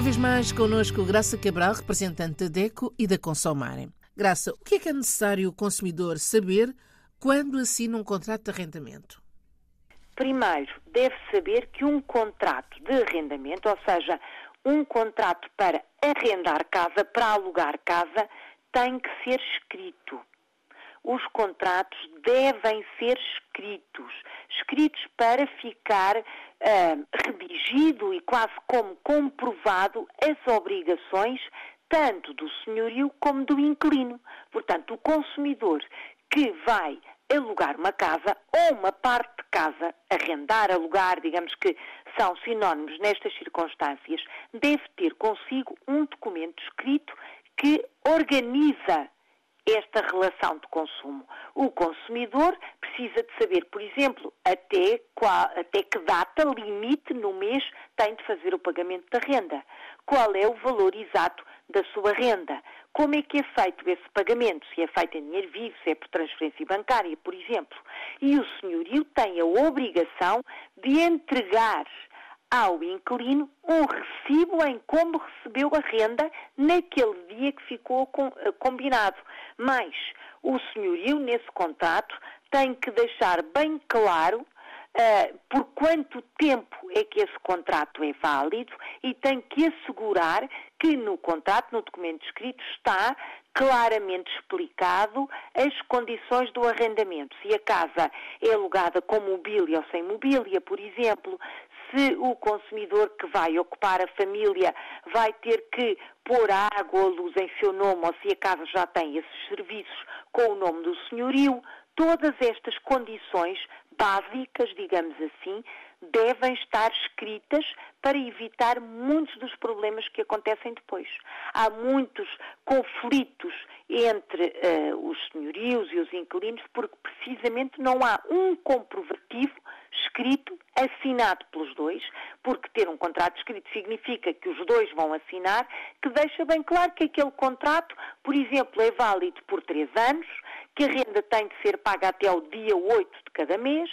Uma vez mais, connosco Graça Cabral, representante da DECO e da Consomarem. Graça, o que é que é necessário o consumidor saber quando assina um contrato de arrendamento? Primeiro, deve saber que um contrato de arrendamento, ou seja, um contrato para arrendar casa, para alugar casa, tem que ser escrito. Os contratos devem ser escritos, escritos para ficar uh, redigido e quase como comprovado as obrigações tanto do senhorio como do inquilino. Portanto, o consumidor que vai alugar uma casa ou uma parte de casa, arrendar, alugar, digamos que são sinónimos nestas circunstâncias, deve ter consigo um documento escrito que organiza esta relação de consumo. O consumidor precisa de saber, por exemplo, até, qual, até que data limite no mês tem de fazer o pagamento da renda, qual é o valor exato da sua renda, como é que é feito esse pagamento, se é feito em dinheiro vivo, se é por transferência bancária, por exemplo. E o senhorio tem a obrigação de entregar ao inquilino um recibo em como recebeu a renda naquele dia que ficou eh, combinado. Mas o senhorio, nesse contrato, tem que deixar bem claro uh, por quanto tempo é que esse contrato é válido e tem que assegurar que no contrato, no documento escrito, está claramente explicado as condições do arrendamento. Se a casa é alugada com mobília ou sem mobília, por exemplo, se o consumidor que vai ocupar a família vai ter que pôr água ou luz em seu nome ou se a casa já tem esses serviços com o nome do senhorio, todas estas condições básicas, digamos assim, devem estar escritas para evitar muitos dos problemas que acontecem depois. Há muitos conflitos entre uh, os senhorios e os inquilinos porque precisamente não há um comprovativo escrito, assinado pelos dois, porque ter um contrato escrito significa que os dois vão assinar, que deixa bem claro que aquele contrato, por exemplo, é válido por três anos, que a renda tem de ser paga até o dia 8 de cada mês,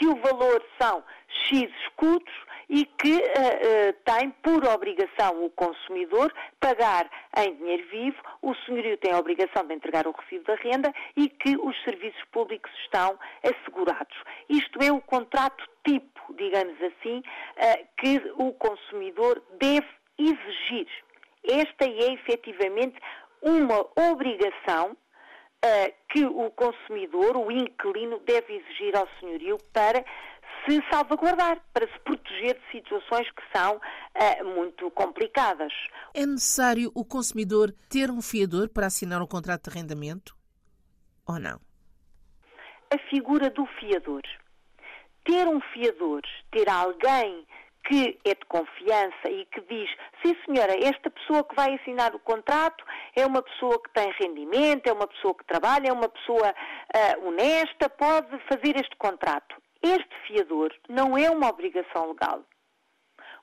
que o valor são X escudos e que uh, uh, tem por obrigação o consumidor pagar em dinheiro vivo, o senhorio tem a obrigação de entregar o recibo da renda e que os serviços públicos estão assegurados. Isto é o contrato tipo, digamos assim, uh, que o consumidor deve exigir. Esta é efetivamente uma obrigação uh, que o consumidor, o inquilino, deve exigir ao senhorio para se salvaguardar, para se proteger de situações que são uh, muito complicadas. É necessário o consumidor ter um fiador para assinar um contrato de arrendamento? Ou não? A figura do fiador. Ter um fiador, ter alguém que é de confiança e que diz, sim senhora, esta pessoa que vai assinar o contrato é uma pessoa que tem rendimento, é uma pessoa que trabalha, é uma pessoa uh, honesta, pode fazer este contrato. Este fiador não é uma obrigação legal.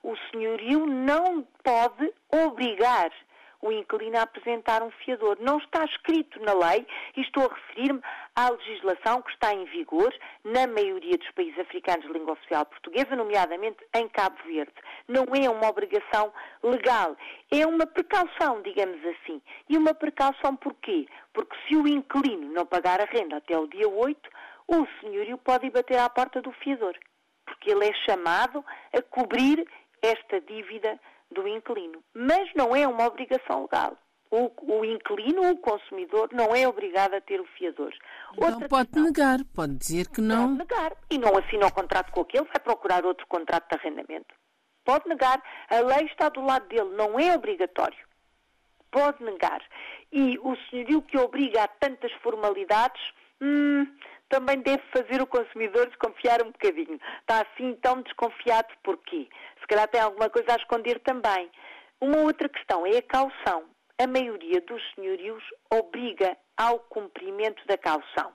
O senhorio não pode obrigar o inquilino a apresentar um fiador. Não está escrito na lei e estou a referir-me à legislação que está em vigor na maioria dos países africanos de língua oficial portuguesa, nomeadamente em Cabo Verde. Não é uma obrigação legal, é uma precaução, digamos assim. E uma precaução porquê? Porque se o inquilino não pagar a renda até o dia 8, o senhorio pode ir bater à porta do fiador, porque ele é chamado a cobrir esta dívida do inquilino. Mas não é uma obrigação legal. O, o inquilino, o consumidor, não é obrigado a ter o fiador. Outra não pode questão, negar, pode dizer que não. Pode negar. E não assina o contrato com aquele, vai procurar outro contrato de arrendamento. Pode negar. A lei está do lado dele, não é obrigatório. Pode negar. E o senhorio que obriga a tantas formalidades, hum, também deve fazer o consumidor desconfiar um bocadinho. Está assim tão desconfiado porquê? Se calhar tem alguma coisa a esconder também. Uma outra questão é a caução. A maioria dos senhorios obriga ao cumprimento da caução.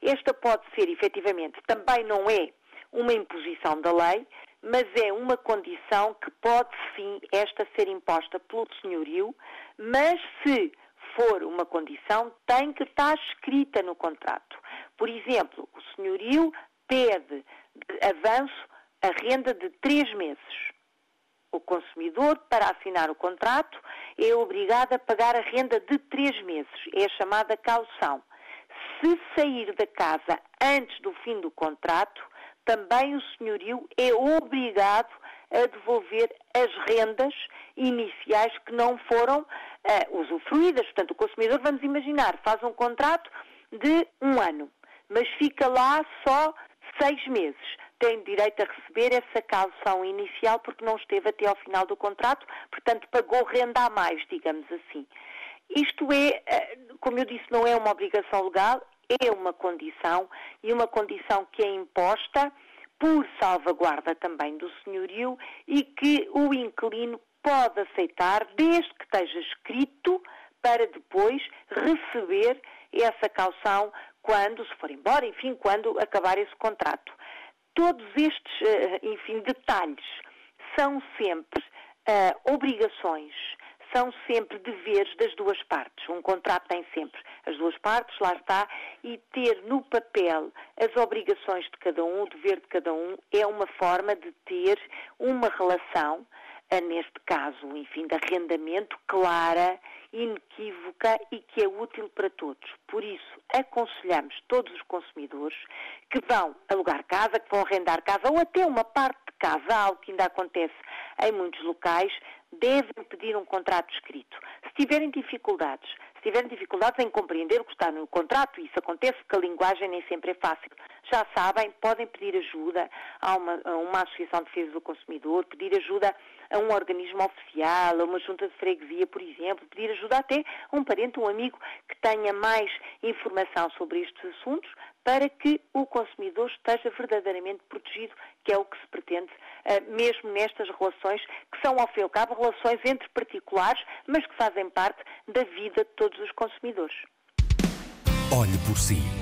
Esta pode ser, efetivamente, também não é uma imposição da lei, mas é uma condição que pode sim esta ser imposta pelo senhorio, mas se for uma condição, tem que estar escrita no contrato. Por exemplo, o senhorio pede de avanço a renda de três meses. O consumidor, para assinar o contrato, é obrigado a pagar a renda de três meses. É a chamada caução. Se sair da casa antes do fim do contrato, também o senhorio é obrigado a devolver as rendas iniciais que não foram uh, usufruídas. Portanto, o consumidor, vamos imaginar, faz um contrato de um ano, mas fica lá só seis meses. Tem direito a receber essa calção inicial porque não esteve até ao final do contrato, portanto, pagou renda a mais, digamos assim. Isto é, eh, como eu disse, não é uma obrigação legal, é uma condição e uma condição que é imposta por salvaguarda também do senhorio e que o inquilino pode aceitar desde que esteja escrito para depois receber essa calção quando se for embora, enfim, quando acabar esse contrato. Todos estes, eh, enfim, detalhes são sempre uh, obrigações são sempre deveres das duas partes. Um contrato tem sempre as duas partes, lá está, e ter no papel as obrigações de cada um, o dever de cada um, é uma forma de ter uma relação, neste caso, enfim, de arrendamento clara, inequívoca e que é útil para todos. Por isso, aconselhamos todos os consumidores que vão alugar casa, que vão arrendar casa ou até uma parte de casa, algo que ainda acontece em muitos locais, devem pedir um contrato escrito. Se tiverem dificuldades, se tiverem dificuldades em compreender o que está no contrato, isso acontece porque a linguagem nem sempre é fácil, já sabem, podem pedir ajuda a uma, a uma associação de defesa do consumidor, pedir ajuda a um organismo oficial, a uma junta de freguesia, por exemplo, pedir ajuda até a um parente, um amigo que tenha mais informação sobre estes assuntos para que o consumidor esteja verdadeiramente protegido, que é o que se pretende, eh, mesmo nestas relações que são, ao fim e ao cabo, relações entre particulares, mas que fazem parte da vida de todos os consumidores. Olhe por si.